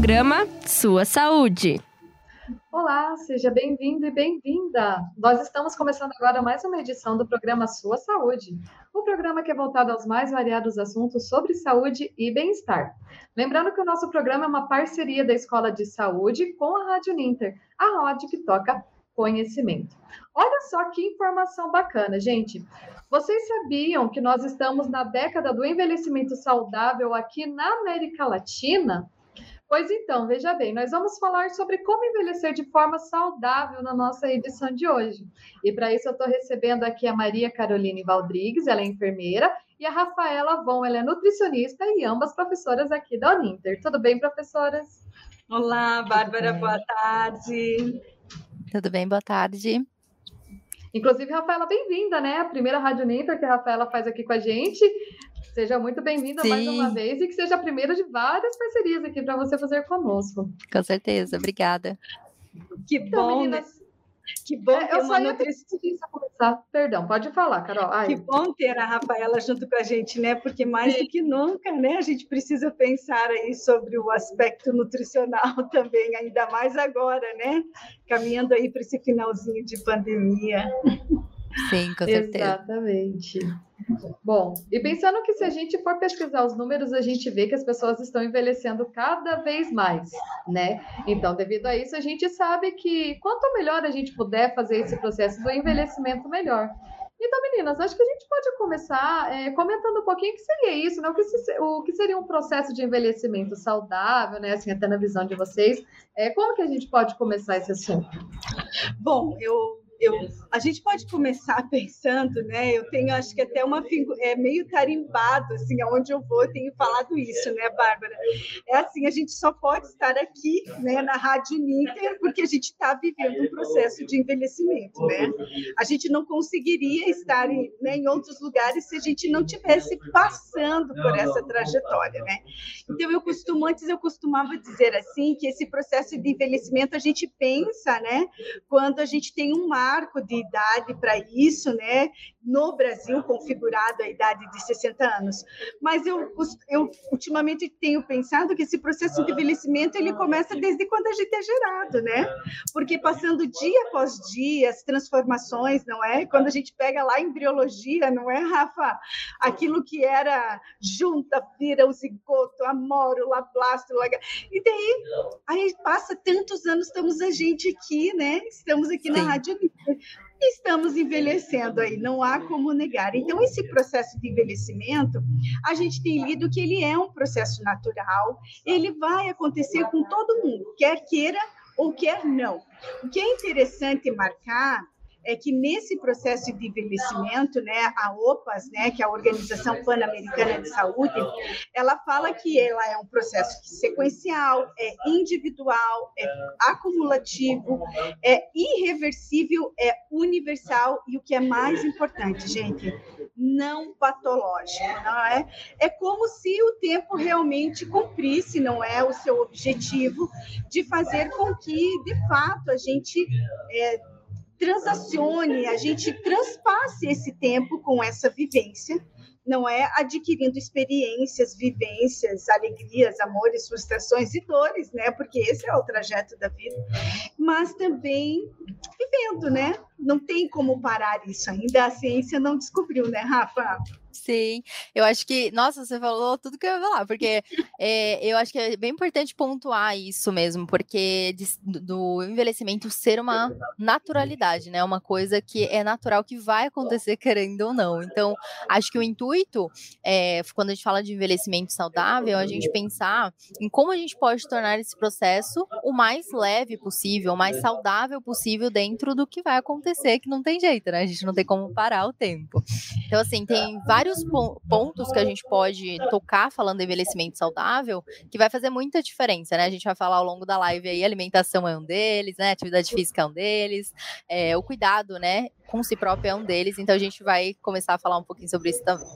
programa Sua Saúde. Olá, seja bem-vindo e bem-vinda. Nós estamos começando agora mais uma edição do programa Sua Saúde, o programa que é voltado aos mais variados assuntos sobre saúde e bem-estar. Lembrando que o nosso programa é uma parceria da Escola de Saúde com a Rádio Ninter, a rádio que toca conhecimento. Olha só que informação bacana, gente. Vocês sabiam que nós estamos na década do envelhecimento saudável aqui na América Latina? Pois então, veja bem, nós vamos falar sobre como envelhecer de forma saudável na nossa edição de hoje. E para isso eu estou recebendo aqui a Maria Caroline Valdrigues, ela é enfermeira, e a Rafaela Von, ela é nutricionista e ambas professoras aqui da Uninter. Tudo bem, professoras? Olá, Bárbara, boa tarde. Tudo bem, boa tarde. Inclusive, Rafaela, bem-vinda, né? A primeira Rádio Ninter que a Rafaela faz aqui com a gente. Seja muito bem-vinda mais uma vez e que seja a primeira de várias parcerias aqui para você fazer conosco. Com certeza, obrigada. Que então, bom, né? meninas, que bom é, eu uma nutricionista começar. Perdão, pode falar, Carol. Ai. Que bom ter a Rafaela junto com a gente, né? Porque mais Sim. do que nunca, né? A gente precisa pensar aí sobre o aspecto nutricional também, ainda mais agora, né? Caminhando aí para esse finalzinho de pandemia. Sim, com certeza. Exatamente. Bom, e pensando que se a gente for pesquisar os números, a gente vê que as pessoas estão envelhecendo cada vez mais, né? Então, devido a isso, a gente sabe que quanto melhor a gente puder fazer esse processo do envelhecimento, melhor. Então, meninas, acho que a gente pode começar é, comentando um pouquinho o que seria isso, né? O que, se, o que, seria um processo de envelhecimento saudável, né? Assim, até na visão de vocês. É, como que a gente pode começar esse assunto? Bom, eu eu, a gente pode começar pensando, né? Eu tenho, acho que até uma é meio tarimbado, assim, aonde eu vou, eu tenho falado isso, né, Bárbara? É assim, a gente só pode estar aqui, né, na Rádio Ninter, porque a gente está vivendo um processo de envelhecimento, né? A gente não conseguiria estar em, né, em outros lugares se a gente não tivesse passando por essa trajetória, né? Então eu costumo antes eu costumava dizer assim que esse processo de envelhecimento a gente pensa, né, quando a gente tem um mar marco de idade para isso, né? No Brasil, configurado a idade de 60 anos. Mas eu, eu ultimamente tenho pensado que esse processo de envelhecimento ele começa desde quando a gente é gerado, né? Porque passando dia após dia, as transformações, não é? Quando a gente pega lá em embriologia, não é, Rafa? Aquilo que era junta, vira o zigoto, a mórula, blasto, e daí aí passa tantos anos, estamos a gente aqui, né? Estamos aqui Sim. na Rádio estamos envelhecendo aí, não há como negar. Então, esse processo de envelhecimento, a gente tem lido que ele é um processo natural, ele vai acontecer com todo mundo, quer queira ou quer não. O que é interessante marcar é que nesse processo de envelhecimento, né, a OPAS, né, que é a Organização Pan-Americana de Saúde, ela fala que ela é um processo sequencial, é individual, é acumulativo, é irreversível, é universal e o que é mais importante, gente, não patológico, não é? É como se o tempo realmente cumprisse, não é, o seu objetivo de fazer com que, de fato, a gente é, transacione, a gente transpasse esse tempo com essa vivência, não é adquirindo experiências, vivências, alegrias, amores, frustrações e dores, né? Porque esse é o trajeto da vida. Mas também vivendo, né? Não tem como parar isso ainda. A ciência não descobriu, né, Rafa? Sim, eu acho que, nossa, você falou tudo que eu ia falar, porque é, eu acho que é bem importante pontuar isso mesmo, porque de, do envelhecimento ser uma naturalidade, né? Uma coisa que é natural que vai acontecer querendo ou não. Então, acho que o intuito, é, quando a gente fala de envelhecimento saudável, a gente pensar em como a gente pode tornar esse processo o mais leve possível, o mais saudável possível dentro do que vai acontecer, que não tem jeito, né? A gente não tem como parar o tempo. Então, assim, tem vários vários pontos que a gente pode tocar falando de envelhecimento saudável que vai fazer muita diferença, né? A gente vai falar ao longo da live aí, alimentação é um deles, né? Atividade física é um deles, é, o cuidado, né, com si próprio é um deles, então a gente vai começar a falar um pouquinho sobre isso também.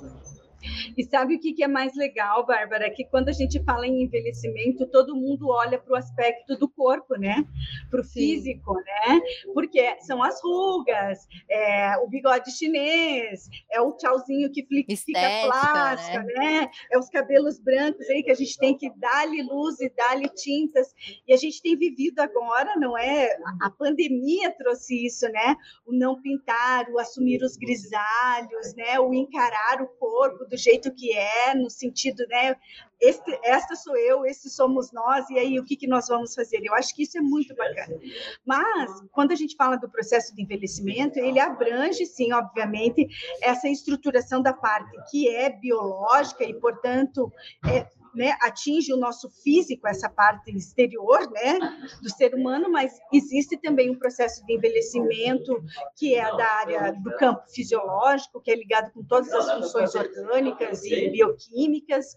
E sabe o que, que é mais legal, Bárbara? Que quando a gente fala em envelhecimento, todo mundo olha para o aspecto do corpo, né? Para o físico, né? Porque são as rugas, é, o bigode chinês, é o tchauzinho que fica Estética, plástica, né? né? É os cabelos brancos aí que a gente tem que dar-lhe luz e dar-lhe tintas. E a gente tem vivido agora, não é? A pandemia trouxe isso, né? O não pintar, o assumir os grisalhos, né? O encarar o corpo do jeito que é, no sentido, né? Este, esta sou eu, esse somos nós, e aí o que, que nós vamos fazer? Eu acho que isso é muito bacana. Mas, quando a gente fala do processo de envelhecimento, ele abrange, sim, obviamente, essa estruturação da parte que é biológica e, portanto, é, né, atinge o nosso físico, essa parte exterior né, do ser humano, mas existe também um processo de envelhecimento que é da área do campo fisiológico, que é ligado com todas as funções orgânicas e bioquímicas,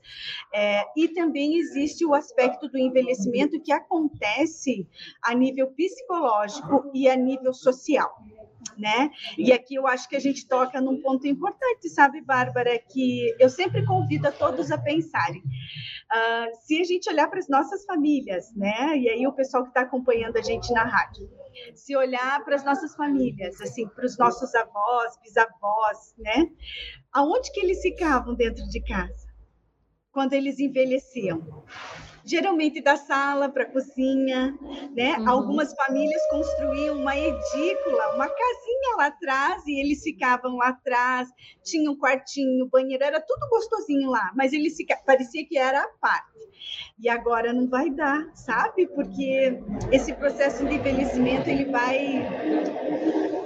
é, e também existe o aspecto do envelhecimento que acontece a nível psicológico e a nível social né? E aqui eu acho que a gente toca num ponto importante, sabe, Bárbara, que eu sempre convido a todos a pensarem. Uh, se a gente olhar para as nossas famílias, né? E aí o pessoal que está acompanhando a gente na rádio, se olhar para as nossas famílias, assim, para os nossos avós, bisavós, né? Aonde que eles ficavam dentro de casa quando eles envelheciam? Geralmente da sala para a cozinha, né? Uhum. Algumas famílias construíam uma edícula, uma casinha lá atrás e eles ficavam lá atrás, tinha um quartinho, banheiro, era tudo gostosinho lá, mas eles ficavam, parecia que era a parte. E agora não vai dar, sabe? Porque esse processo de envelhecimento ele vai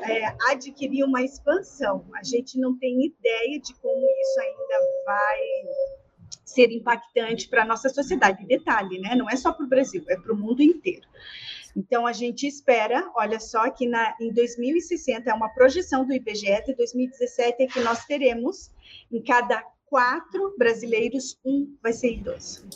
é, adquirir uma expansão. A gente não tem ideia de como isso ainda vai ser impactante para a nossa sociedade. Detalhe, né? Não é só para o Brasil, é para o mundo inteiro. Então, a gente espera, olha só, que na, em 2060, é uma projeção do IBGE, de 2017 é que nós teremos, em cada quatro brasileiros, um vai ser idoso.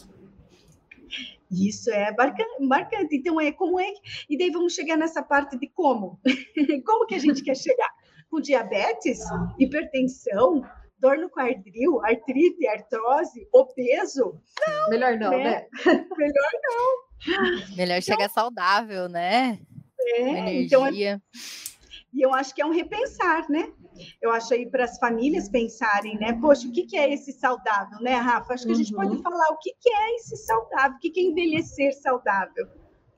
Isso é marcante. Então, é como é. E daí vamos chegar nessa parte de como. como que a gente quer chegar? Com diabetes, hipertensão, dor no quadril, artrite, artrose, obeso. Não, Melhor não, né? né? Melhor não. Melhor então, chegar saudável, né? É, então, e eu acho que é um repensar, né? Eu acho aí para as famílias pensarem, né? Poxa, o que, que é esse saudável, né, Rafa? Acho que a gente pode uhum. falar o que, que é esse saudável, o que, que é envelhecer saudável.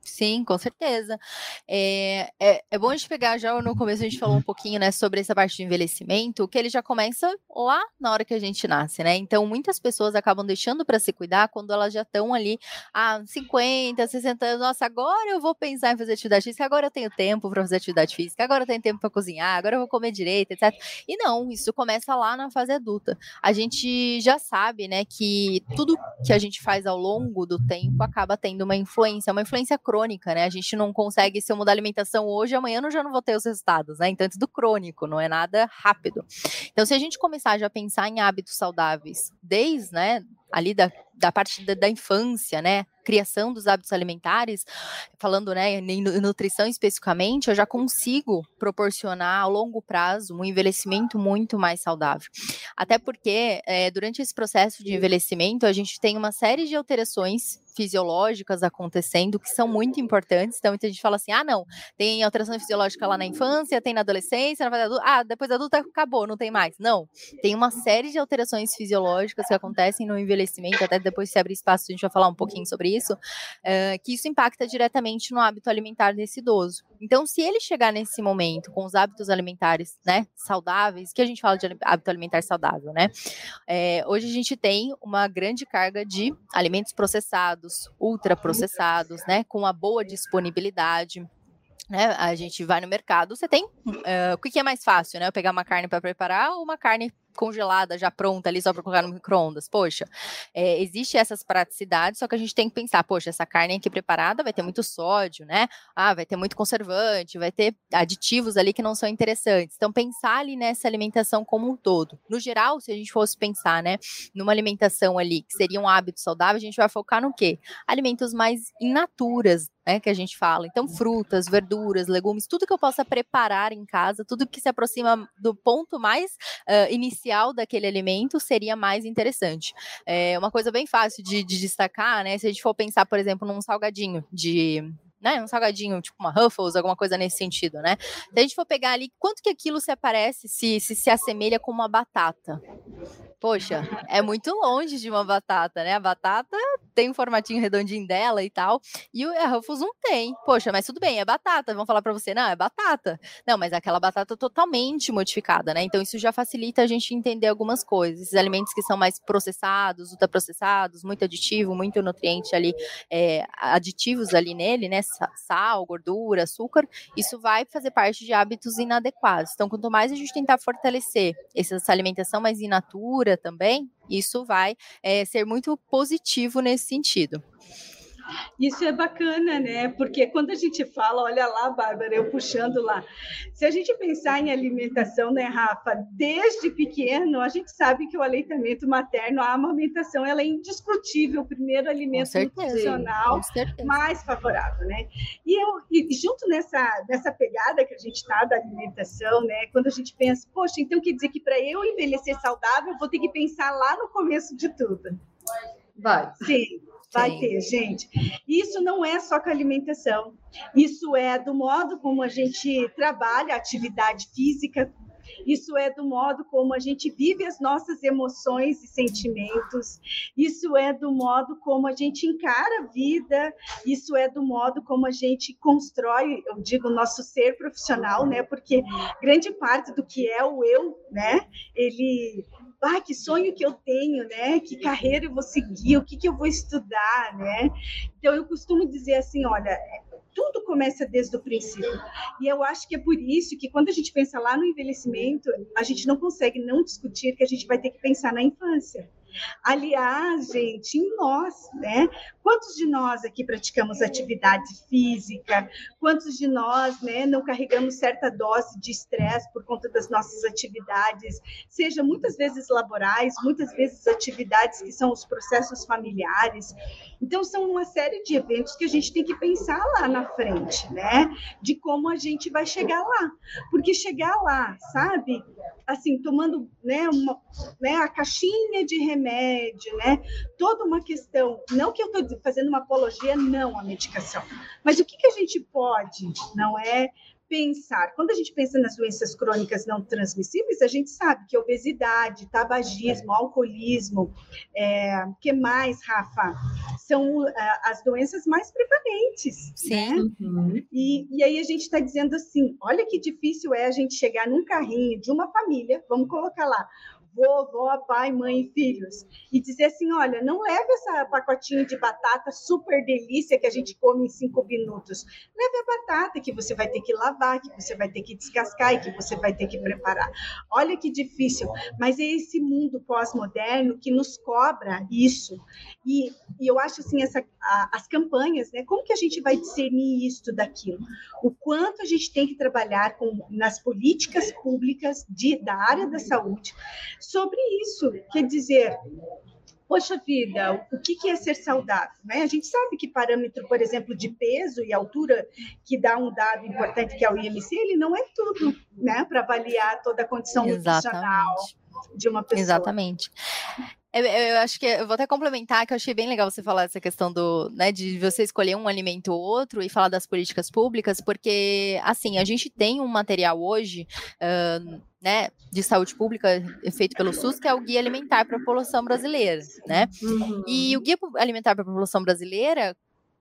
Sim, com certeza. É, é, é, bom a gente pegar já no começo, a gente falou um pouquinho, né, sobre essa parte de envelhecimento, que ele já começa lá na hora que a gente nasce, né? Então, muitas pessoas acabam deixando para se cuidar quando elas já estão ali, ah, 50, 60 anos, nossa, agora eu vou pensar em fazer atividade física, agora eu tenho tempo para fazer atividade física, agora eu tenho tempo para cozinhar, agora eu vou comer direito, etc. E não, isso começa lá na fase adulta. A gente já sabe, né, que tudo que a gente faz ao longo do tempo acaba tendo uma influência, uma influência crônica crônica, né? A gente não consegue, se eu mudar a alimentação hoje, amanhã eu já não vou ter os resultados, né? Então, é tudo crônico, não é nada rápido. Então, se a gente começar já a pensar em hábitos saudáveis, desde, né, ali da, da parte da, da infância, né? criação dos hábitos alimentares, falando né, em nutrição especificamente, eu já consigo proporcionar a longo prazo um envelhecimento muito mais saudável. Até porque é, durante esse processo de envelhecimento a gente tem uma série de alterações fisiológicas acontecendo que são muito importantes. Então, muita gente fala assim: ah, não, tem alteração fisiológica lá na infância, tem na adolescência, na fase adulta, ah, depois adulta acabou, não tem mais. Não, tem uma série de alterações fisiológicas que acontecem no envelhecimento, até depois se abrir espaço, a gente vai falar um pouquinho sobre isso, uh, que isso impacta diretamente no hábito alimentar desse idoso. Então, se ele chegar nesse momento com os hábitos alimentares, né, saudáveis, que a gente fala de hábito alimentar saudável, né? É, hoje a gente tem uma grande carga de alimentos processados processados, ultraprocessados, né, com uma boa disponibilidade. Né, a gente vai no mercado, você tem. Uh, o que é mais fácil, né? Eu pegar uma carne para preparar ou uma carne congelada, já pronta ali, só para colocar no micro-ondas. Poxa, é, existe essas praticidades, só que a gente tem que pensar, poxa, essa carne aqui preparada vai ter muito sódio, né? Ah, vai ter muito conservante, vai ter aditivos ali que não são interessantes. Então, pensar ali nessa alimentação como um todo. No geral, se a gente fosse pensar, né, numa alimentação ali que seria um hábito saudável, a gente vai focar no quê? Alimentos mais in naturas, né, que a gente fala. Então, frutas, verduras, legumes, tudo que eu possa preparar em casa, tudo que se aproxima do ponto mais uh, inicial potencial daquele alimento seria mais interessante. É uma coisa bem fácil de, de destacar, né? Se a gente for pensar, por exemplo, num salgadinho de né, um salgadinho, tipo uma Ruffles, alguma coisa nesse sentido, né? Se a gente for pegar ali, quanto que aquilo se aparece, se se, se assemelha com uma batata? Poxa, é muito longe de uma batata, né? A batata tem um formatinho redondinho dela e tal, e a Ruffles não tem. Poxa, mas tudo bem, é batata. Vão falar para você, não, é batata. Não, mas é aquela batata totalmente modificada, né? Então isso já facilita a gente entender algumas coisas. Esses alimentos que são mais processados, ultraprocessados, muito aditivo, muito nutriente ali, é, aditivos ali nele, né? Sal, gordura, açúcar, isso vai fazer parte de hábitos inadequados. Então, quanto mais a gente tentar fortalecer essa alimentação mais in natura, também, isso vai é, ser muito positivo nesse sentido. Isso é bacana, né? Porque quando a gente fala, olha lá, Bárbara, eu puxando lá. Se a gente pensar em alimentação, né, Rafa? Desde pequeno, a gente sabe que o aleitamento materno, a amamentação, ela é indiscutível, o primeiro alimento nutricional mais favorável, né? E, eu, e junto nessa, nessa pegada que a gente está da alimentação, né? Quando a gente pensa, poxa, então quer dizer que para eu envelhecer saudável, eu vou ter que pensar lá no começo de tudo. Vai. Sim. Vai Sim. ter, gente. Isso não é só com alimentação. Isso é do modo como a gente trabalha a atividade física, isso é do modo como a gente vive as nossas emoções e sentimentos, isso é do modo como a gente encara a vida, isso é do modo como a gente constrói, eu digo, o nosso ser profissional, né? Porque grande parte do que é o eu, né? Ele ah, que sonho que eu tenho, né? Que carreira eu vou seguir, o que, que eu vou estudar, né? Então, eu costumo dizer assim, olha, tudo começa desde o princípio. E eu acho que é por isso que quando a gente pensa lá no envelhecimento, a gente não consegue não discutir que a gente vai ter que pensar na infância. Aliás, gente, em nós, né? Quantos de nós aqui praticamos atividade física? Quantos de nós, né, não carregamos certa dose de estresse por conta das nossas atividades, seja muitas vezes laborais, muitas vezes atividades que são os processos familiares. Então são uma série de eventos que a gente tem que pensar lá na frente, né? De como a gente vai chegar lá. Porque chegar lá, sabe? Assim, tomando, né, uma, né, a caixinha de remédio remédio, né? Toda uma questão, não que eu estou fazendo uma apologia não à medicação, mas o que, que a gente pode, não é pensar. Quando a gente pensa nas doenças crônicas não transmissíveis, a gente sabe que obesidade, tabagismo, alcoolismo, é, que mais, Rafa? São uh, as doenças mais prevalentes. Sim. Né? Uhum. E, e aí a gente está dizendo assim: olha que difícil é a gente chegar num carrinho de uma família, vamos colocar lá, vovó, pai, mãe e filhos. E dizer assim: olha, não leve essa pacotinho de batata super delícia que a gente come em cinco minutos. Leve a batata que você vai ter que lavar, que você vai ter que descascar e que você vai ter que preparar. Olha que difícil, mas é esse mundo pós-moderno que nos cobra isso. E, e eu acho assim, essa, a, as campanhas, né? Como que a gente vai discernir isso daquilo? O quanto a gente tem que trabalhar com, nas políticas públicas de, da área da saúde sobre isso. Quer dizer, poxa vida, o que é ser saudável? Né? A gente sabe que parâmetro, por exemplo, de peso e altura, que dá um dado importante que é o IMC, ele não é tudo né, para avaliar toda a condição Exatamente. nutricional de uma pessoa. Exatamente. Eu, eu, acho que eu vou até complementar que eu achei bem legal você falar essa questão do, né, de você escolher um alimento ou outro e falar das políticas públicas, porque assim a gente tem um material hoje, uh, né, de saúde pública feito pelo SUS que é o guia alimentar para a população brasileira, né? Uhum. E o guia alimentar para a população brasileira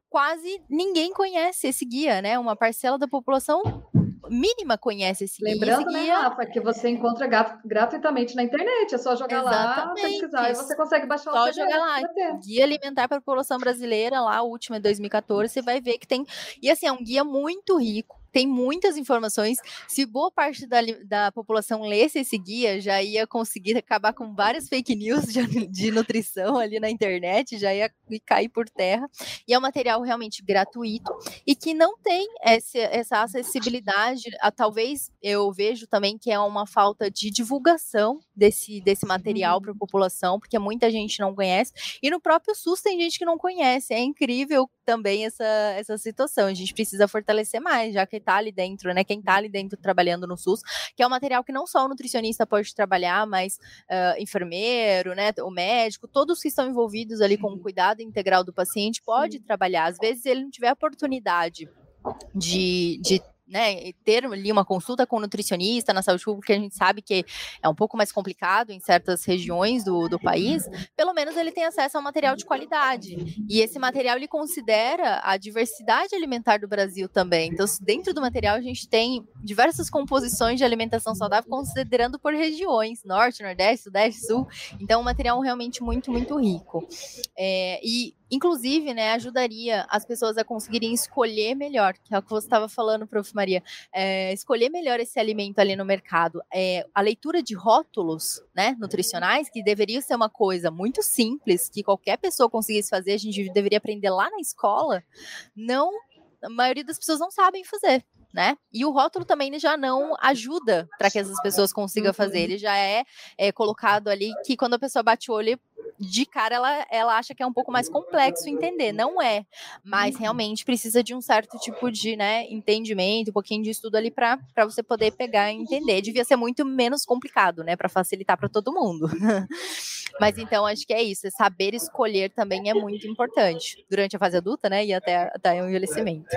quase ninguém conhece esse guia, né? Uma parcela da população mínima conhece esse Lembrando, guia. Né, Rafa, que você encontra gratuitamente na internet, é só jogar Exatamente. lá, pesquisar, e você consegue baixar só o Só jogar lá, Guia Alimentar para a População Brasileira, lá, o último é 2014, você vai ver que tem, e assim, é um guia muito rico, tem muitas informações. Se boa parte da, da população lesse esse guia, já ia conseguir acabar com várias fake news de, de nutrição ali na internet, já ia cair por terra. E é um material realmente gratuito e que não tem essa, essa acessibilidade. Talvez eu vejo também que é uma falta de divulgação desse, desse material para a população, porque muita gente não conhece. E no próprio SUS tem gente que não conhece. É incrível também essa, essa situação. A gente precisa fortalecer mais, já que tá ali dentro, né? Quem tá ali dentro trabalhando no SUS, que é um material que não só o nutricionista pode trabalhar, mas uh, enfermeiro, né? O médico, todos que estão envolvidos ali com o cuidado integral do paciente pode trabalhar. Às vezes ele não tiver oportunidade de, de né, ter ali uma consulta com nutricionista na saúde pública, a gente sabe que é um pouco mais complicado em certas regiões do, do país, pelo menos ele tem acesso a um material de qualidade. E esse material ele considera a diversidade alimentar do Brasil também. Então, dentro do material a gente tem diversas composições de alimentação saudável considerando por regiões, norte, nordeste, sudeste, sul. Então, é um material realmente muito, muito rico. É, e inclusive, né, ajudaria as pessoas a conseguirem escolher melhor, que é o que você estava falando, Prof. Maria, é, escolher melhor esse alimento ali no mercado. É, a leitura de rótulos, né, nutricionais, que deveria ser uma coisa muito simples, que qualquer pessoa conseguisse fazer, a gente deveria aprender lá na escola, não, a maioria das pessoas não sabem fazer. Né? E o rótulo também já não ajuda para que essas pessoas consigam fazer. Ele já é, é colocado ali que quando a pessoa bate o olho, de cara ela, ela acha que é um pouco mais complexo entender. Não é, mas uhum. realmente precisa de um certo tipo de né, entendimento, um pouquinho de estudo ali para você poder pegar e entender. Devia ser muito menos complicado, né, para facilitar para todo mundo. mas então acho que é isso, é saber escolher também é muito importante durante a fase adulta, né, e até, até o envelhecimento.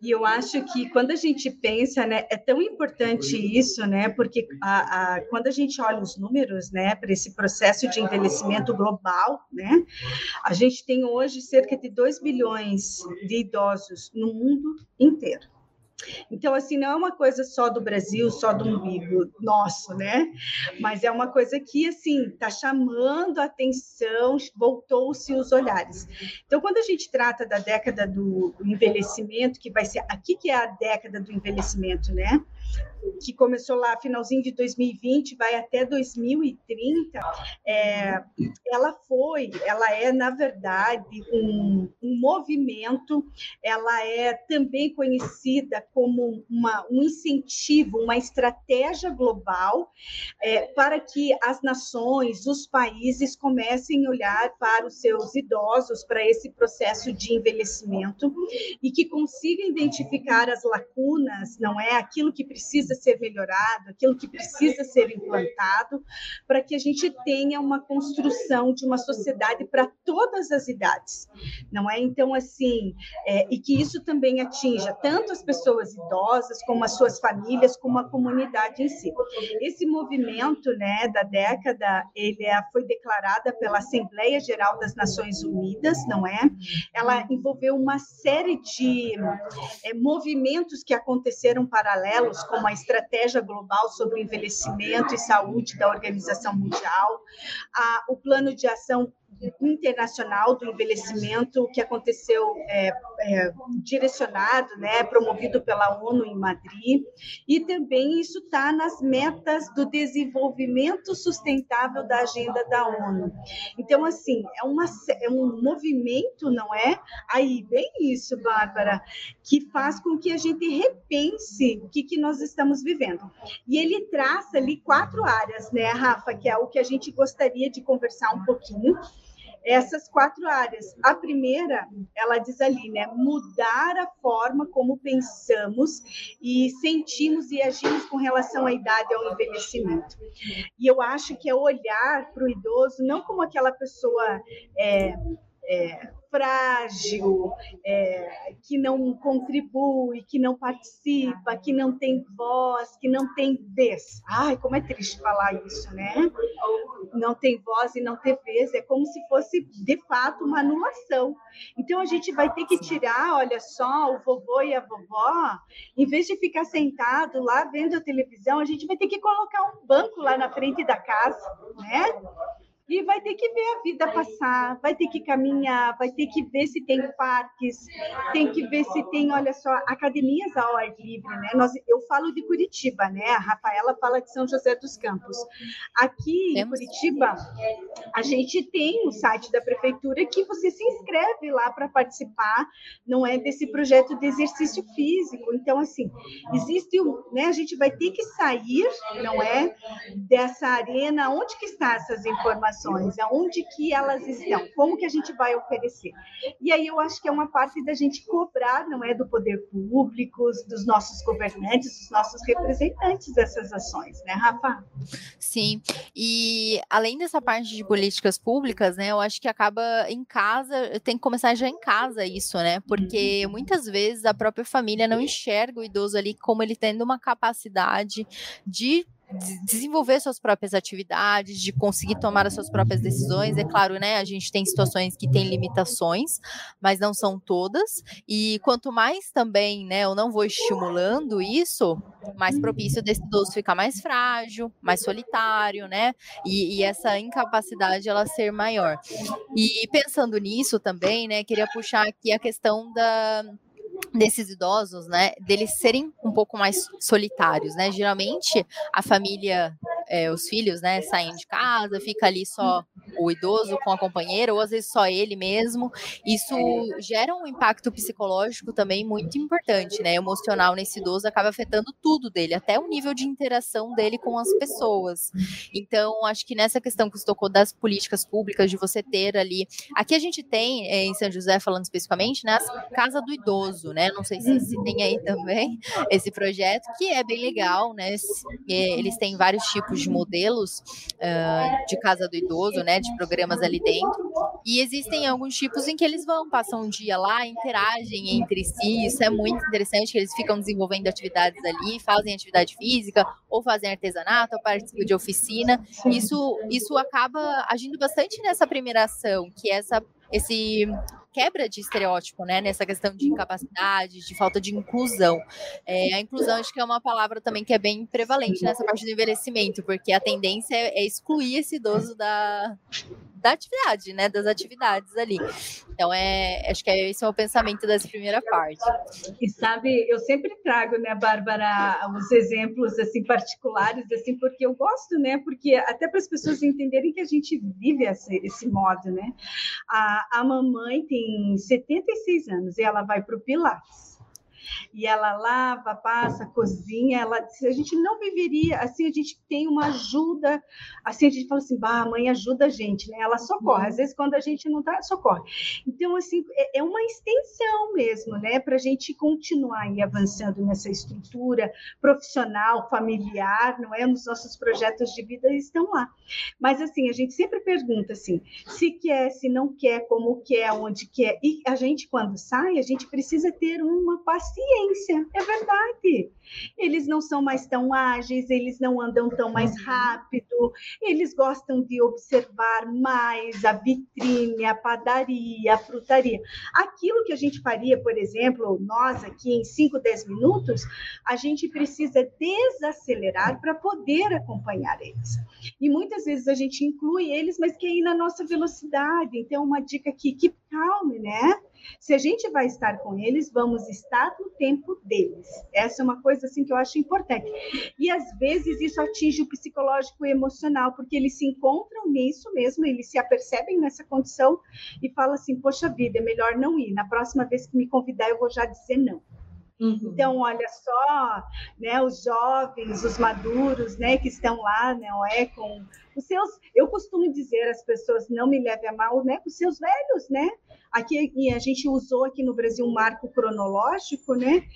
E eu acho que quando a gente pensa, né, é tão importante isso, né, porque a, a quando a gente olha os números, né, para esse processo de envelhecimento global, global, né? A gente tem hoje cerca de 2 bilhões de idosos no mundo inteiro. Então, assim, não é uma coisa só do Brasil, só do umbigo nosso, né? Mas é uma coisa que, assim, está chamando a atenção, voltou-se os olhares. Então, quando a gente trata da década do envelhecimento, que vai ser aqui que é a década do envelhecimento, né? Que começou lá finalzinho de 2020, vai até 2030, é, ela foi, ela é, na verdade, um, um, movimento, ela é também conhecida como uma, um incentivo, uma estratégia global é, para que as nações, os países comecem a olhar para os seus idosos, para esse processo de envelhecimento e que consigam identificar as lacunas, não é? Aquilo que precisa ser melhorado, aquilo que precisa ser implantado, para que a gente tenha uma construção de uma sociedade para todas as idades, não é? Então, assim, é, e que isso também atinja tanto as pessoas idosas, como as suas famílias, como a comunidade em si. Esse movimento, né, da década, ele é, foi declarada pela Assembleia Geral das Nações Unidas, não é? Ela envolveu uma série de é, movimentos que aconteceram paralelos, como a estratégia global sobre o envelhecimento e saúde da Organização Mundial, a, o plano de ação internacional do envelhecimento que aconteceu é, é, direcionado, né, promovido pela ONU em Madrid, e também isso está nas metas do desenvolvimento sustentável da agenda da ONU. Então, assim, é, uma, é um movimento, não é? Aí, bem isso, Bárbara, que faz com que a gente repense o que, que nós estamos vivendo. E ele traça ali quatro áreas, né, Rafa, que é o que a gente gostaria de conversar um pouquinho essas quatro áreas. A primeira, ela diz ali, né, mudar a forma como pensamos e sentimos e agimos com relação à idade ao envelhecimento. E eu acho que é olhar para o idoso não como aquela pessoa é, é, frágil, é, que não contribui, que não participa, que não tem voz, que não tem vez. Ai, como é triste falar isso, né? Não tem voz e não ter vez, é como se fosse de fato uma anulação. Então a gente vai ter que tirar, olha só, o vovô e a vovó, em vez de ficar sentado lá vendo a televisão, a gente vai ter que colocar um banco lá na frente da casa, né? E vai ter que ver a vida passar, vai ter que caminhar, vai ter que ver se tem parques, tem que ver se tem, olha só, academias ao ar livre, né? Nós, eu falo de Curitiba, né? A Rafaela fala de São José dos Campos. Aqui em Curitiba, a gente tem o site da prefeitura que você se inscreve lá para participar, não é desse projeto de exercício físico. Então, assim, existe, né? A gente vai ter que sair, não é, dessa arena. Onde que estão essas informações? Ações, aonde que elas estão, como que a gente vai oferecer. E aí eu acho que é uma parte da gente cobrar, não é, do poder público, dos nossos governantes, dos nossos representantes dessas ações, né, Rafa? Sim, e além dessa parte de políticas públicas, né, eu acho que acaba em casa, tem que começar já em casa isso, né, porque uhum. muitas vezes a própria família não enxerga o idoso ali como ele tendo uma capacidade de desenvolver suas próprias atividades, de conseguir tomar as suas próprias decisões. É claro, né? A gente tem situações que têm limitações, mas não são todas. E quanto mais também, né, eu não vou estimulando isso, mais propício desse idoso ficar mais frágil, mais solitário, né? E, e essa incapacidade ela ser maior. E pensando nisso também, né, queria puxar aqui a questão da desses idosos, né, deles serem um pouco mais solitários, né? Geralmente a família é, os filhos, né, saem de casa, fica ali só o idoso com a companheira, ou às vezes só ele mesmo. Isso gera um impacto psicológico também muito importante, né? Emocional nesse idoso acaba afetando tudo dele, até o nível de interação dele com as pessoas. Então, acho que nessa questão que você tocou das políticas públicas, de você ter ali. Aqui a gente tem, é, em São José, falando especificamente, né, a Casa do Idoso, né? Não sei se, se tem aí também esse projeto, que é bem legal, né? Eles têm vários tipos tipos de modelos uh, de casa do idoso, né, de programas ali dentro. E existem alguns tipos em que eles vão, passam um dia lá, interagem entre si. Isso é muito interessante, que eles ficam desenvolvendo atividades ali, fazem atividade física, ou fazem artesanato, ou participam de oficina. Isso, isso acaba agindo bastante nessa primeira ação, que é essa esse quebra de estereótipo, né, nessa questão de incapacidade, de falta de inclusão. É, a inclusão acho que é uma palavra também que é bem prevalente nessa parte do envelhecimento, porque a tendência é, excluir esse idoso da, da atividade, né, das atividades ali. Então, é, acho que é, esse é o pensamento dessa primeira parte. E sabe, eu sempre trago, né, Bárbara, os exemplos, assim, particulares, assim, porque eu gosto, né, porque até para as pessoas entenderem que a gente vive esse, esse modo, né. A, a mamãe tem tem 76 anos e ela vai para o Pilates e ela lava, passa, cozinha, ela se a gente não viveria, assim a gente tem uma ajuda, assim a gente fala assim, bah, a mãe ajuda a gente, né? Ela socorre, uhum. às vezes quando a gente não tá, socorre. Então assim, é, é uma extensão mesmo, né, para a gente continuar aí avançando nessa estrutura profissional, familiar, não é? Nos nossos projetos de vida estão lá. Mas assim, a gente sempre pergunta assim, se quer, se não quer, como quer, onde quer. E a gente quando sai, a gente precisa ter uma paciência ciência, é verdade. Eles não são mais tão ágeis, eles não andam tão mais rápido, eles gostam de observar mais a vitrine, a padaria, a frutaria. Aquilo que a gente faria, por exemplo, nós aqui em 5, 10 minutos, a gente precisa desacelerar para poder acompanhar eles. E muitas vezes a gente inclui eles, mas que aí na nossa velocidade. Então, uma dica aqui, que calme, né? Se a gente vai estar com eles, vamos estar no tempo deles. Essa é uma coisa assim que eu acho importante. E às vezes isso atinge o psicológico e emocional, porque eles se encontram nisso mesmo, eles se apercebem nessa condição e falam assim: "Poxa vida, é melhor não ir. Na próxima vez que me convidar, eu vou já dizer não". Uhum. Então, olha só, né, os jovens, os maduros, né, que estão lá, né, é com os seus, eu costumo dizer às pessoas, não me leve a mal, né, com os seus velhos, né? Aqui e a gente usou aqui no Brasil um marco cronológico, né?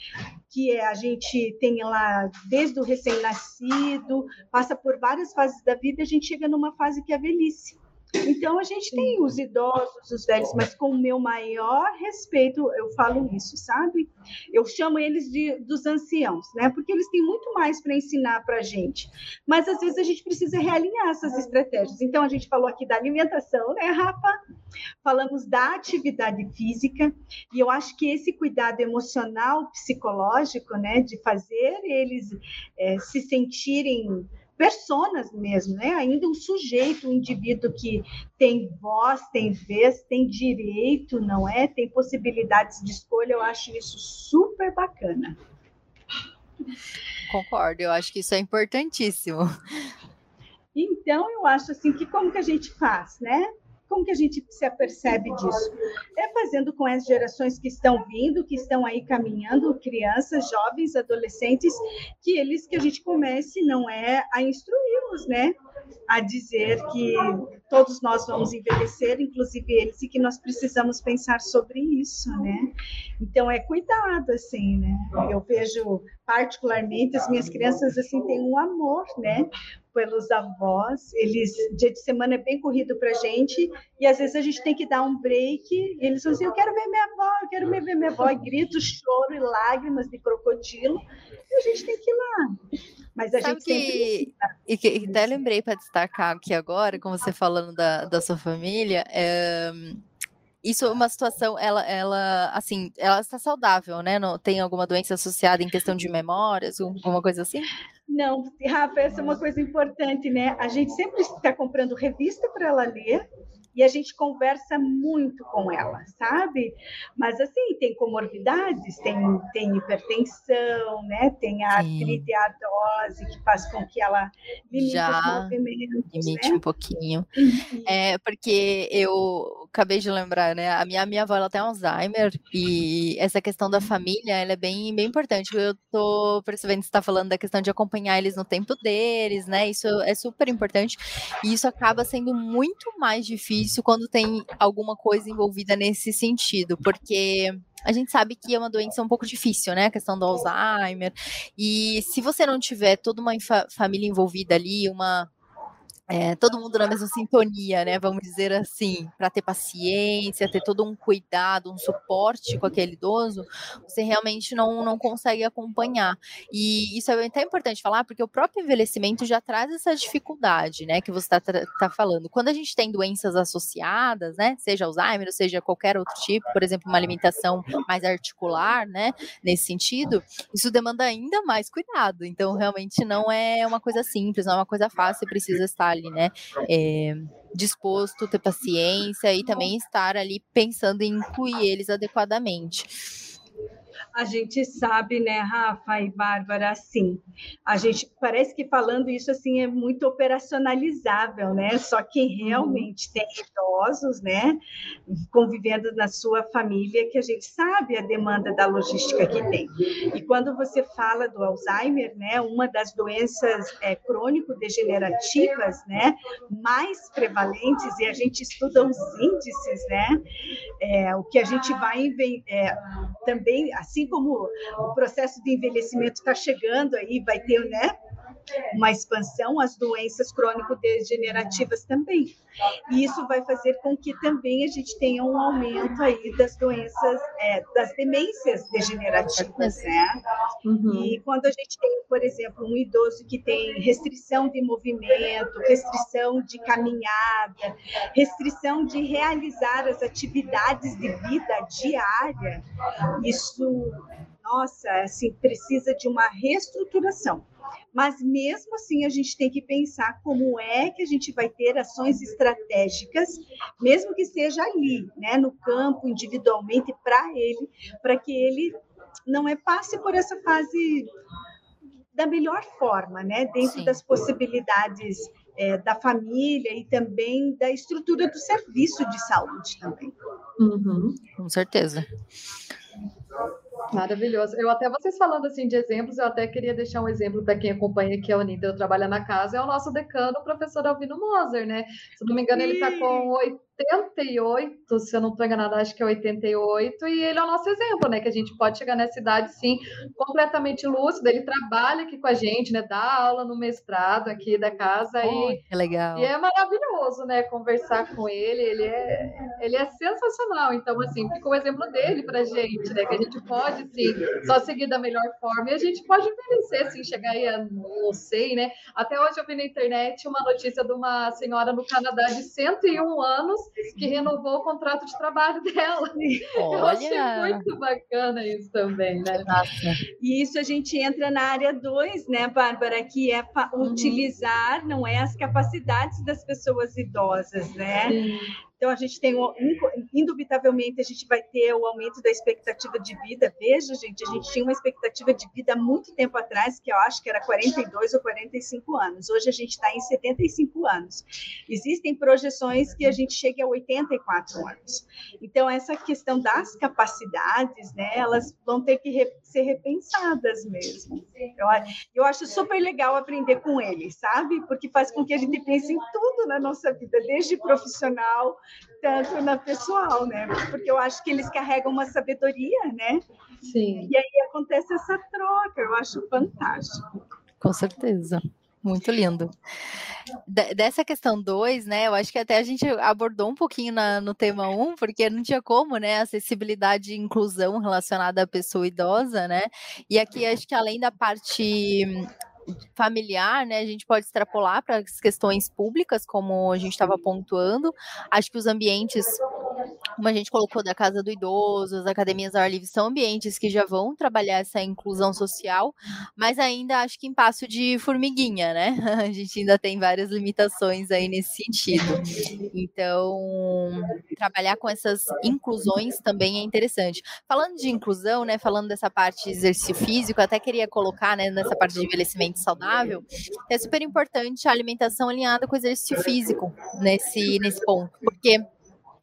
Que é a gente tem lá desde o recém-nascido, passa por várias fases da vida, a gente chega numa fase que é a velhice. Então, a gente tem os idosos, os velhos, mas com o meu maior respeito, eu falo isso, sabe? Eu chamo eles de, dos anciãos, né? Porque eles têm muito mais para ensinar para a gente. Mas, às vezes, a gente precisa realinhar essas estratégias. Então, a gente falou aqui da alimentação, né, Rafa? Falamos da atividade física, e eu acho que esse cuidado emocional, psicológico, né, de fazer eles é, se sentirem personas mesmo, né? Ainda um sujeito, um indivíduo que tem voz, tem vez, tem direito, não é? Tem possibilidades de escolha, eu acho isso super bacana. Concordo, eu acho que isso é importantíssimo. Então, eu acho assim que como que a gente faz, né? Como que a gente se apercebe disso? É fazendo com as gerações que estão vindo, que estão aí caminhando, crianças, jovens, adolescentes, que eles que a gente comece não é a instruí-los, né? A dizer que todos nós vamos envelhecer, inclusive eles, e que nós precisamos pensar sobre isso, né? Então é cuidado assim, né? Eu vejo particularmente as minhas crianças assim têm um amor, né? pelos avós. Eles, dia de semana é bem corrido para a gente, e às vezes a gente tem que dar um break, e eles falam assim, eu quero ver minha avó, eu quero ver minha avó, e grito, choro e lágrimas de crocodilo, e a gente tem que ir lá. Mas a Sabe gente que, e que até lembrei para destacar aqui agora, como você falando da, da sua família, é, isso é uma situação, ela, ela, assim, ela está saudável, né? Não, tem alguma doença associada em questão de memórias, alguma coisa assim? Não, Rafa, essa é uma coisa importante, né? A gente sempre está comprando revista para ela ler, e a gente conversa muito com ela, sabe? Mas assim, tem comorbidades, tem, tem hipertensão, né? Tem a artrite que faz com que ela limite Já os movimentos. Limite né? um pouquinho. Uhum. É, porque eu acabei de lembrar, né? A minha, minha avó ela tem Alzheimer e essa questão da família ela é bem, bem importante. Eu tô percebendo que você está falando da questão de acompanhar eles no tempo deles, né? Isso é super importante. E isso acaba sendo muito mais difícil quando tem alguma coisa envolvida nesse sentido, porque a gente sabe que é uma doença um pouco difícil, né? A questão do Alzheimer. E se você não tiver toda uma família envolvida ali, uma é, todo mundo na mesma sintonia, né? Vamos dizer assim, para ter paciência, ter todo um cuidado, um suporte com aquele idoso, você realmente não, não consegue acompanhar. E isso é até importante falar, porque o próprio envelhecimento já traz essa dificuldade, né? Que você está tá falando. Quando a gente tem doenças associadas, né? Seja Alzheimer, seja qualquer outro tipo, por exemplo, uma alimentação mais articular, né? Nesse sentido, isso demanda ainda mais cuidado. Então, realmente não é uma coisa simples, não é uma coisa fácil, precisa estar ali, né? É, disposto, ter paciência e também estar ali pensando em incluir eles adequadamente a gente sabe, né, Rafa e Bárbara, assim, a gente parece que falando isso assim é muito operacionalizável, né? Só que uhum. realmente tem idosos, né, convivendo na sua família que a gente sabe a demanda da logística que tem. E quando você fala do Alzheimer, né, uma das doenças é, crônico-degenerativas, né, mais prevalentes e a gente estuda os índices, né, é, o que a gente vai é, também assim como o processo de envelhecimento está chegando aí, vai ter, né? Uma expansão, as doenças crônico-degenerativas também. E isso vai fazer com que também a gente tenha um aumento aí das doenças, é, das demências degenerativas, né? Uhum. E quando a gente tem, por exemplo, um idoso que tem restrição de movimento, restrição de caminhada, restrição de realizar as atividades de vida diária, isso nossa, assim, precisa de uma reestruturação. Mas mesmo assim, a gente tem que pensar como é que a gente vai ter ações estratégicas, mesmo que seja ali, né, no campo, individualmente, para ele, para que ele não é passe por essa fase da melhor forma, né, dentro Sim. das possibilidades é, da família e também da estrutura do serviço de saúde também. Uhum. Com certeza. Maravilhoso. Eu até vocês falando assim de exemplos, eu até queria deixar um exemplo para quem acompanha aqui a Unida, eu trabalho na casa, é o nosso decano, o professor Alvino Moser, né? Se não me engano, ele está com 88, se eu não estou enganada, acho que é 88, e ele é o nosso exemplo, né? Que a gente pode chegar nessa idade, sim, completamente lúcido. Ele trabalha aqui com a gente, né? Dá aula no mestrado aqui da casa. Oh, e, legal. E é maravilhoso, né? Conversar com ele, ele é, ele é sensacional. Então, assim, fica o exemplo dele pra gente, né? Que a gente pode, sim, só seguir da melhor forma. E a gente pode envelhecer, assim, chegar aí a, não sei, né? Até hoje eu vi na internet uma notícia de uma senhora no Canadá de 101 anos que renovou o contrato de trabalho dela. Olha. Eu achei muito bacana isso também, né? E isso a gente entra na área 2, né, Bárbara, que é uhum. utilizar, não é, as capacidades das pessoas idosas, né? Sim Então, a gente tem, indubitavelmente, a gente vai ter o aumento da expectativa de vida. Veja, gente, a gente tinha uma expectativa de vida há muito tempo atrás, que eu acho que era 42 ou 45 anos. Hoje a gente está em 75 anos. Existem projeções que a gente chegue a 84 anos. Então, essa questão das capacidades, né, elas vão ter que ser repensadas mesmo. Eu, eu acho super legal aprender com eles, sabe? Porque faz com que a gente pense em tudo na nossa vida, desde profissional tanto na pessoal, né? Porque eu acho que eles carregam uma sabedoria, né? Sim. E aí acontece essa troca, eu acho fantástico. Com certeza. Muito lindo. dessa questão 2, né? Eu acho que até a gente abordou um pouquinho na, no tema 1, um, porque não tinha como, né? Acessibilidade e inclusão relacionada à pessoa idosa, né? E aqui acho que além da parte familiar, né, a gente pode extrapolar para as questões públicas, como a gente estava pontuando. Acho que os ambientes, como a gente colocou, da casa do idoso, as academias ao ar livre, são ambientes que já vão trabalhar essa inclusão social, mas ainda acho que em passo de formiguinha, né? A gente ainda tem várias limitações aí nesse sentido. Então, trabalhar com essas inclusões também é interessante. Falando de inclusão, né, falando dessa parte de exercício físico, até queria colocar, né, nessa parte de envelhecimento saudável, é super importante a alimentação alinhada com o exercício físico nesse, nesse ponto, porque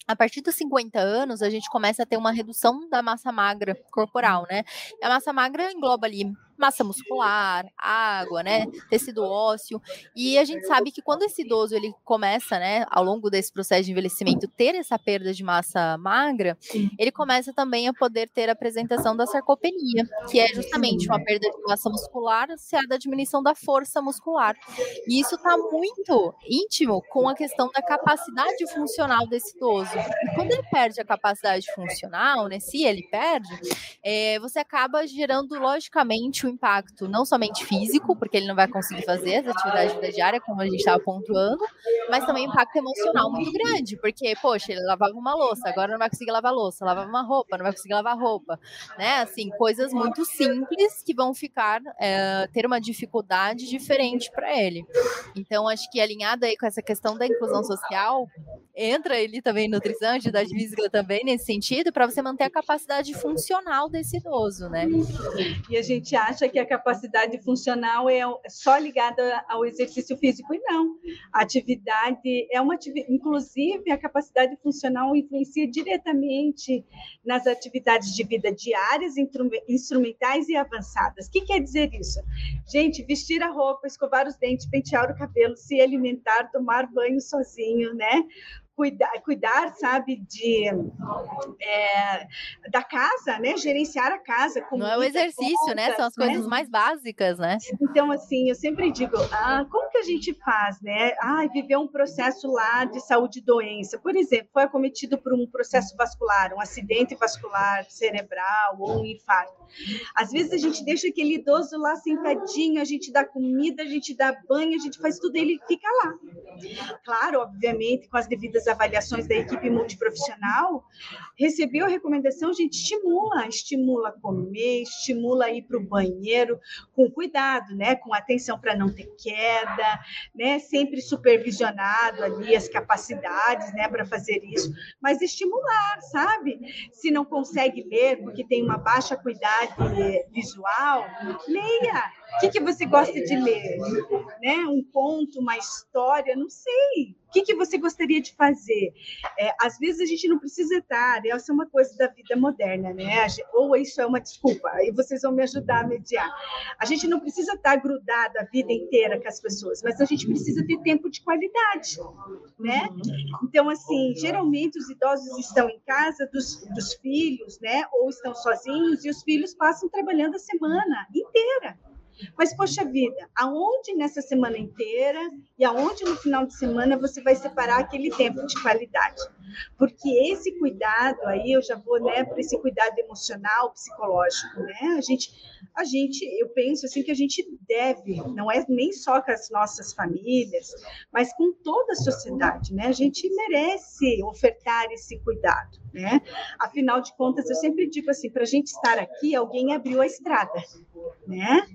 a partir dos 50 anos, a gente começa a ter uma redução da massa magra corporal, né? E a massa magra engloba ali massa muscular, água, né, tecido ósseo. E a gente sabe que quando esse idoso ele começa, né, ao longo desse processo de envelhecimento, ter essa perda de massa magra, ele começa também a poder ter a apresentação da sarcopenia, que é justamente uma perda de massa muscular associada à diminuição da força muscular. E isso está muito íntimo com a questão da capacidade funcional desse idoso. E quando ele perde a capacidade funcional, né, se ele perde, é, você acaba gerando logicamente impacto não somente físico, porque ele não vai conseguir fazer as atividades da diária, como a gente estava pontuando, mas também impacto emocional muito grande, porque, poxa, ele lavava uma louça, agora não vai conseguir lavar louça, lavava uma roupa, não vai conseguir lavar roupa, né? Assim, coisas muito simples que vão ficar, é, ter uma dificuldade diferente para ele. Então, acho que alinhado aí com essa questão da inclusão social, entra ele também nutrição, atividade física também nesse sentido, para você manter a capacidade funcional desse idoso, né? E a gente acha acha que a capacidade funcional é só ligada ao exercício físico e não. A atividade é uma atividade, inclusive a capacidade funcional influencia diretamente nas atividades de vida diárias, instrumentais e avançadas. O que quer dizer isso? Gente, vestir a roupa, escovar os dentes, pentear o cabelo, se alimentar, tomar banho sozinho, né? Cuidar, cuidar sabe, de é, da casa, né? Gerenciar a casa. Não é o exercício, contas, né? São as coisas né? mais básicas, né? Então, assim, eu sempre digo, ah, como que a gente faz, né? Ah, viver um processo lá de saúde e doença. Por exemplo, foi acometido por um processo vascular, um acidente vascular cerebral ou um infarto. Às vezes a gente deixa aquele idoso lá sentadinho, a gente dá comida, a gente dá banho, a gente faz tudo, ele fica lá. Claro, obviamente, com as devidas avaliações da equipe multiprofissional, recebeu a recomendação, gente estimula, estimula comer, estimula ir para o banheiro, com cuidado, né? Com atenção para não ter queda, né? Sempre supervisionado ali as capacidades, né? Para fazer isso, mas estimular, sabe? Se não consegue ler porque tem uma baixa cuidade visual, leia o que, que você gosta de ler? Né? Um conto, uma história, não sei. O que, que você gostaria de fazer? É, às vezes a gente não precisa estar, né? essa é uma coisa da vida moderna, né? Ou isso é uma desculpa, aí vocês vão me ajudar a mediar. A gente não precisa estar grudado a vida inteira com as pessoas, mas a gente precisa ter tempo de qualidade, né? Então, assim, geralmente os idosos estão em casa dos, dos filhos, né? Ou estão sozinhos e os filhos passam trabalhando a semana inteira. Mas, poxa vida, aonde nessa semana inteira e aonde no final de semana você vai separar aquele tempo de qualidade? Porque esse cuidado aí, eu já vou né, para esse cuidado emocional, psicológico, né? A gente, a gente, eu penso assim que a gente deve, não é nem só com as nossas famílias, mas com toda a sociedade, né? A gente merece ofertar esse cuidado, né? Afinal de contas, eu sempre digo assim, para a gente estar aqui, alguém abriu a estrada, né?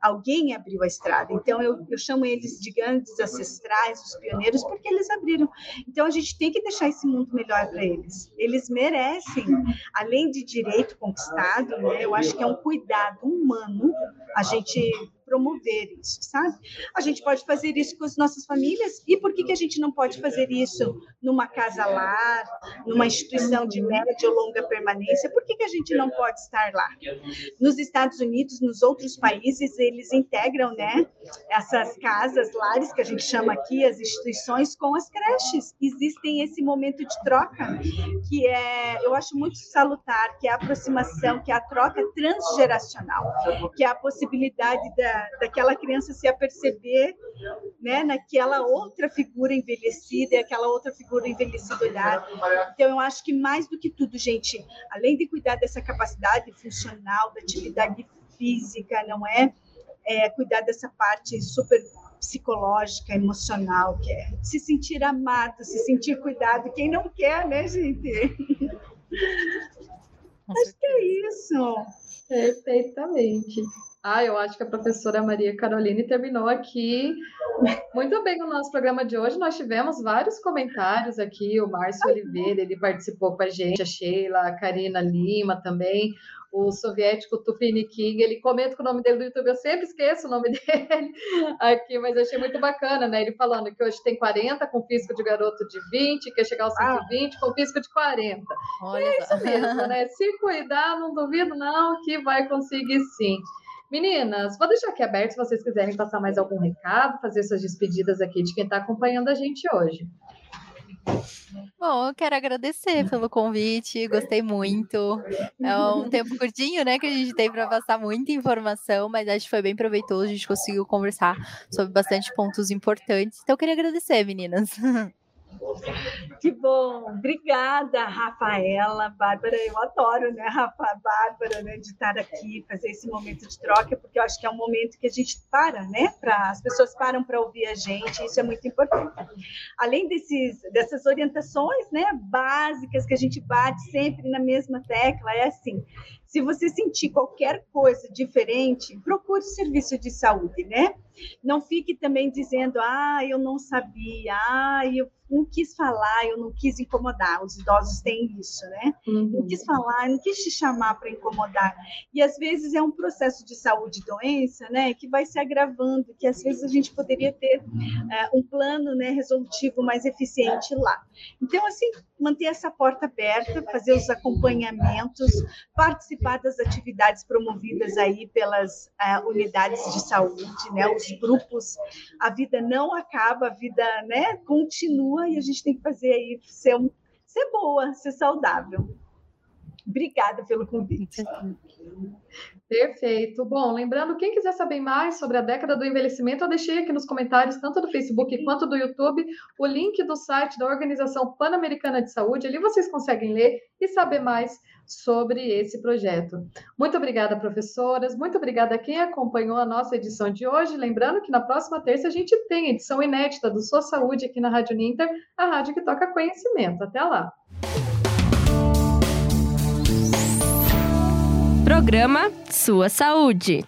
Alguém abriu a estrada. Então, eu, eu chamo eles de grandes ancestrais, os pioneiros, porque eles abriram. Então, a gente tem que deixar esse mundo melhor para eles. Eles merecem, além de direito conquistado, né, eu acho que é um cuidado humano a gente promover isso, sabe? A gente pode fazer isso com as nossas famílias e por que, que a gente não pode fazer isso numa casa lar, numa instituição de média ou longa permanência? Por que, que a gente não pode estar lá? Nos Estados Unidos, nos outros países, eles integram, né, essas casas, lares que a gente chama aqui, as instituições com as creches. Existem esse momento de troca que é, eu acho muito salutar, que é a aproximação, que é a troca transgeracional, que é a possibilidade da daquela criança se aperceber né, naquela outra figura envelhecida e aquela outra figura envelhecida olhar. Então, eu acho que mais do que tudo, gente, além de cuidar dessa capacidade funcional, da atividade física, não é? é cuidar dessa parte super psicológica, emocional, que é se sentir amado, se sentir cuidado. Quem não quer, né, gente? Acho que é isso. Perfeitamente. Ah, eu acho que a professora Maria Caroline terminou aqui muito bem o nosso programa de hoje. Nós tivemos vários comentários aqui. O Márcio Oliveira, ele participou com a gente, a Sheila, a Karina Lima também, o soviético Tupini King. Ele comenta com o nome dele do YouTube, eu sempre esqueço o nome dele aqui, mas achei muito bacana, né? Ele falando que hoje tem 40 com físico de garoto de 20, quer chegar aos 120 ah. com físico de 40. Olha é isso mesmo, né? Se cuidar, não duvido não que vai conseguir sim. Meninas, vou deixar aqui aberto se vocês quiserem passar mais algum recado, fazer suas despedidas aqui de quem está acompanhando a gente hoje. Bom, eu quero agradecer pelo convite, gostei muito. É um tempo curtinho, né, que a gente tem para passar muita informação, mas acho que foi bem proveitoso, a gente conseguiu conversar sobre bastante pontos importantes. Então eu queria agradecer, meninas. Que bom, obrigada, Rafaela, Bárbara, eu adoro, né, Rafa, Bárbara, né, de estar aqui, fazer esse momento de troca, porque eu acho que é um momento que a gente para, né, para as pessoas param para ouvir a gente, isso é muito importante. Além desses, dessas orientações, né, básicas que a gente bate sempre na mesma tecla, é assim, se você sentir qualquer coisa diferente, procure o serviço de saúde, né? Não fique também dizendo, ah, eu não sabia, ah, eu não quis falar, eu não quis incomodar. Os idosos têm isso, né? Uhum. Não quis falar, não quis te chamar para incomodar. E às vezes é um processo de saúde e doença, né, que vai se agravando, que às vezes a gente poderia ter uh, um plano, né, resolutivo mais eficiente lá. Então, assim, manter essa porta aberta, fazer os acompanhamentos, participar das atividades promovidas aí pelas uh, unidades de saúde, né, os grupos. A vida não acaba, a vida, né, continua e a gente tem que fazer aí ser, um, ser boa, ser saudável. Obrigada pelo convite. Perfeito. Bom, lembrando, quem quiser saber mais sobre a década do envelhecimento, eu deixei aqui nos comentários, tanto do Facebook quanto do YouTube, o link do site da Organização Pan-Americana de Saúde. Ali vocês conseguem ler e saber mais sobre esse projeto. Muito obrigada, professoras. Muito obrigada a quem acompanhou a nossa edição de hoje. Lembrando que na próxima terça a gente tem edição inédita do Sua Saúde aqui na Rádio Ninter, a rádio que toca conhecimento. Até lá. Programa Sua Saúde.